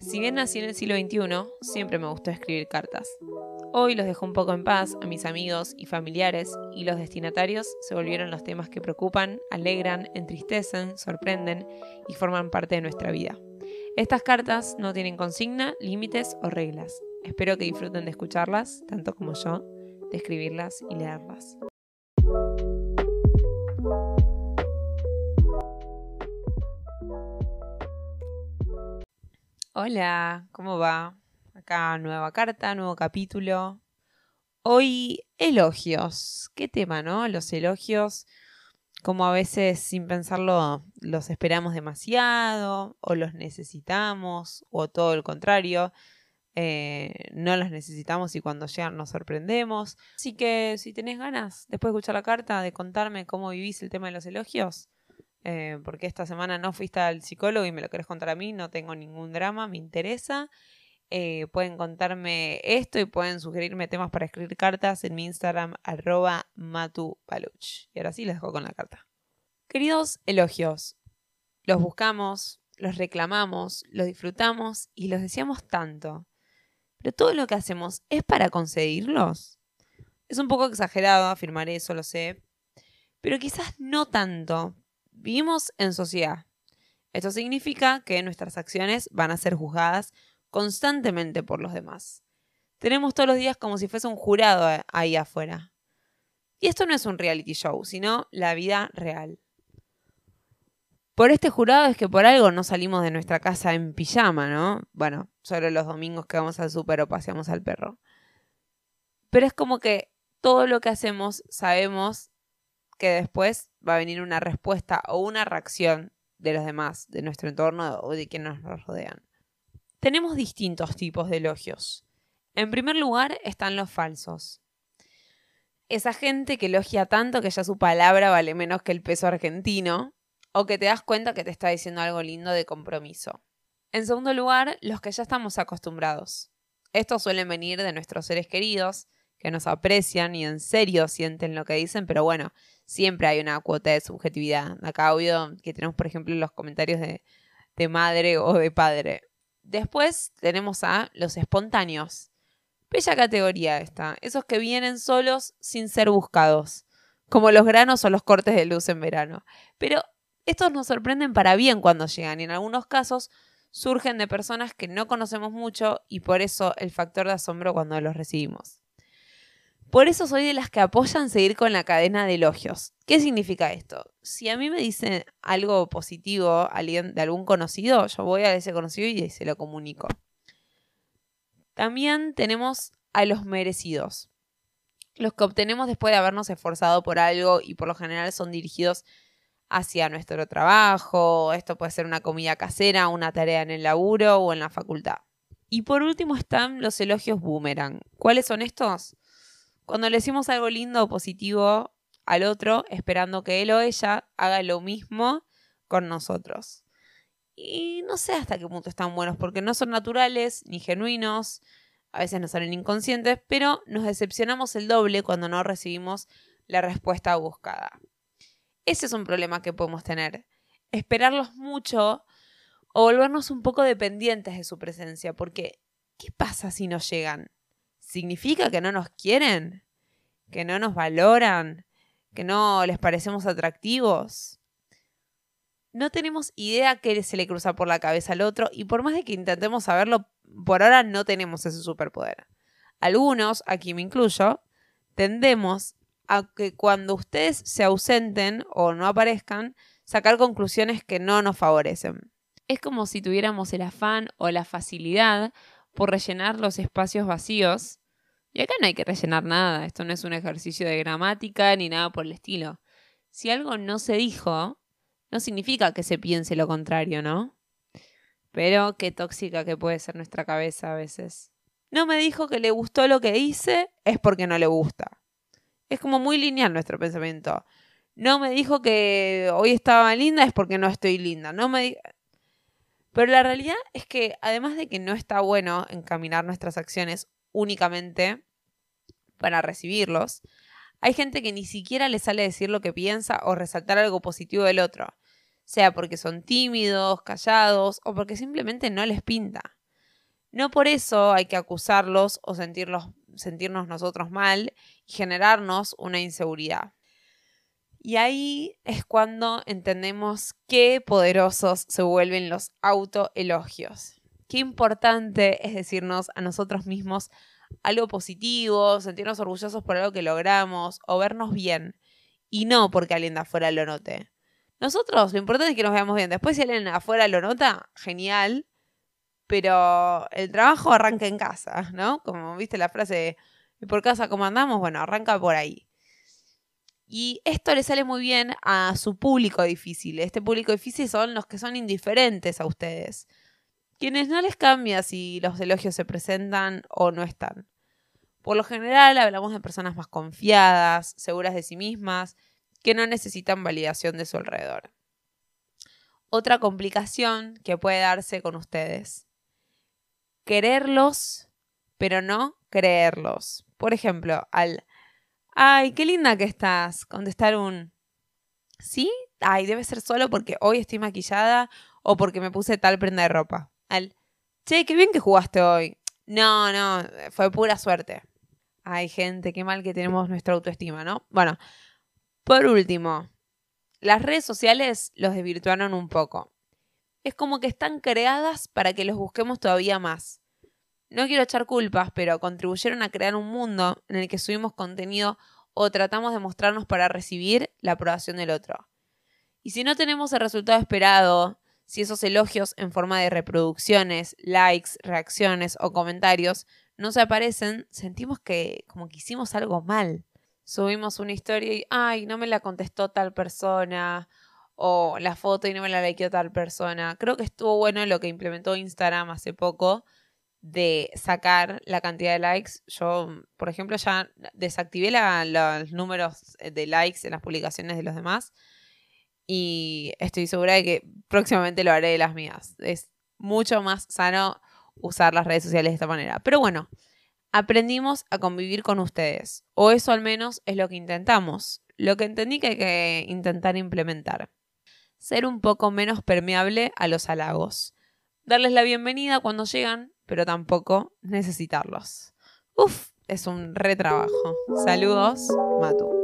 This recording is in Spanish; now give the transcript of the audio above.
Si bien nací en el siglo XXI, siempre me gustó escribir cartas. Hoy los dejo un poco en paz a mis amigos y familiares y los destinatarios se volvieron los temas que preocupan, alegran, entristecen, sorprenden y forman parte de nuestra vida. Estas cartas no tienen consigna, límites o reglas. Espero que disfruten de escucharlas, tanto como yo, de escribirlas y leerlas. Hola, ¿cómo va? Acá nueva carta, nuevo capítulo. Hoy elogios. ¿Qué tema, no? Los elogios, como a veces sin pensarlo los esperamos demasiado o los necesitamos o todo lo contrario. Eh, no los necesitamos y cuando llegan nos sorprendemos. Así que si tenés ganas, después de escuchar la carta, de contarme cómo vivís el tema de los elogios, eh, porque esta semana no fuiste al psicólogo y me lo querés contar a mí, no tengo ningún drama, me interesa. Eh, pueden contarme esto y pueden sugerirme temas para escribir cartas en mi Instagram arroba matupaluch. Y ahora sí les dejo con la carta. Queridos elogios, los buscamos, los reclamamos, los disfrutamos y los deseamos tanto. Pero todo lo que hacemos es para conseguirlos. Es un poco exagerado afirmar eso, lo sé. Pero quizás no tanto, Vivimos en sociedad. Esto significa que nuestras acciones van a ser juzgadas constantemente por los demás. Tenemos todos los días como si fuese un jurado ahí afuera. Y esto no es un reality show, sino la vida real. Por este jurado es que por algo no salimos de nuestra casa en pijama, ¿no? Bueno, solo los domingos que vamos al súper o paseamos al perro. Pero es como que todo lo que hacemos sabemos que después va a venir una respuesta o una reacción de los demás, de nuestro entorno o de quienes nos rodean. Tenemos distintos tipos de elogios. En primer lugar están los falsos. Esa gente que elogia tanto que ya su palabra vale menos que el peso argentino, o que te das cuenta que te está diciendo algo lindo de compromiso. En segundo lugar, los que ya estamos acostumbrados. Estos suelen venir de nuestros seres queridos, que nos aprecian y en serio sienten lo que dicen, pero bueno, siempre hay una cuota de subjetividad. Acá obvio que tenemos, por ejemplo, los comentarios de, de madre o de padre. Después tenemos a los espontáneos. Bella categoría esta. Esos que vienen solos sin ser buscados. Como los granos o los cortes de luz en verano. Pero estos nos sorprenden para bien cuando llegan y en algunos casos surgen de personas que no conocemos mucho y por eso el factor de asombro cuando los recibimos. Por eso soy de las que apoyan seguir con la cadena de elogios. ¿Qué significa esto? Si a mí me dicen algo positivo alguien de algún conocido, yo voy a ese conocido y se lo comunico. También tenemos a los merecidos. Los que obtenemos después de habernos esforzado por algo y por lo general son dirigidos hacia nuestro trabajo. Esto puede ser una comida casera, una tarea en el laburo o en la facultad. Y por último están los elogios boomerang. ¿Cuáles son estos? Cuando le decimos algo lindo o positivo al otro, esperando que él o ella haga lo mismo con nosotros. Y no sé hasta qué punto están buenos, porque no son naturales ni genuinos, a veces nos salen inconscientes, pero nos decepcionamos el doble cuando no recibimos la respuesta buscada. Ese es un problema que podemos tener. Esperarlos mucho o volvernos un poco dependientes de su presencia, porque ¿qué pasa si no llegan? ¿Significa que no nos quieren? ¿Que no nos valoran? ¿Que no les parecemos atractivos? No tenemos idea qué se le cruza por la cabeza al otro y por más de que intentemos saberlo, por ahora no tenemos ese superpoder. Algunos, aquí me incluyo, tendemos a que cuando ustedes se ausenten o no aparezcan, sacar conclusiones que no nos favorecen. Es como si tuviéramos el afán o la facilidad por rellenar los espacios vacíos y acá no hay que rellenar nada, esto no es un ejercicio de gramática ni nada por el estilo. Si algo no se dijo, no significa que se piense lo contrario, ¿no? Pero qué tóxica que puede ser nuestra cabeza a veces. No me dijo que le gustó lo que hice, es porque no le gusta. Es como muy lineal nuestro pensamiento. No me dijo que hoy estaba linda, es porque no estoy linda. No me Pero la realidad es que además de que no está bueno encaminar nuestras acciones únicamente para recibirlos, hay gente que ni siquiera le sale decir lo que piensa o resaltar algo positivo del otro, sea porque son tímidos, callados o porque simplemente no les pinta. No por eso hay que acusarlos o sentirnos nosotros mal y generarnos una inseguridad. Y ahí es cuando entendemos qué poderosos se vuelven los autoelogios. Qué importante es decirnos a nosotros mismos algo positivo, sentirnos orgullosos por algo que logramos o vernos bien. Y no porque alguien de afuera lo note. Nosotros, lo importante es que nos veamos bien. Después, si alguien afuera lo nota, genial. Pero el trabajo arranca en casa, ¿no? Como viste la frase, por casa cómo andamos? Bueno, arranca por ahí. Y esto le sale muy bien a su público difícil. Este público difícil son los que son indiferentes a ustedes. Quienes no les cambia si los elogios se presentan o no están. Por lo general hablamos de personas más confiadas, seguras de sí mismas, que no necesitan validación de su alrededor. Otra complicación que puede darse con ustedes. Quererlos, pero no creerlos. Por ejemplo, al Ay, qué linda que estás. Contestar un ¿Sí? Ay, debe ser solo porque hoy estoy maquillada o porque me puse tal prenda de ropa. Al Che, qué bien que jugaste hoy. No, no, fue pura suerte. Ay, gente, qué mal que tenemos nuestra autoestima, ¿no? Bueno, por último, las redes sociales los desvirtuaron un poco. Es como que están creadas para que los busquemos todavía más no quiero echar culpas, pero contribuyeron a crear un mundo en el que subimos contenido o tratamos de mostrarnos para recibir la aprobación del otro. Y si no tenemos el resultado esperado, si esos elogios en forma de reproducciones, likes, reacciones o comentarios no se aparecen, sentimos que como que hicimos algo mal. Subimos una historia y, ay, no me la contestó tal persona, o la foto y no me la likeó tal persona. Creo que estuvo bueno lo que implementó Instagram hace poco, de sacar la cantidad de likes. Yo, por ejemplo, ya desactivé los números de likes en las publicaciones de los demás y estoy segura de que próximamente lo haré de las mías. Es mucho más sano usar las redes sociales de esta manera. Pero bueno, aprendimos a convivir con ustedes, o eso al menos es lo que intentamos, lo que entendí que hay que intentar implementar. Ser un poco menos permeable a los halagos. Darles la bienvenida cuando llegan, pero tampoco necesitarlos. Uf, es un retrabajo. Saludos, Matu.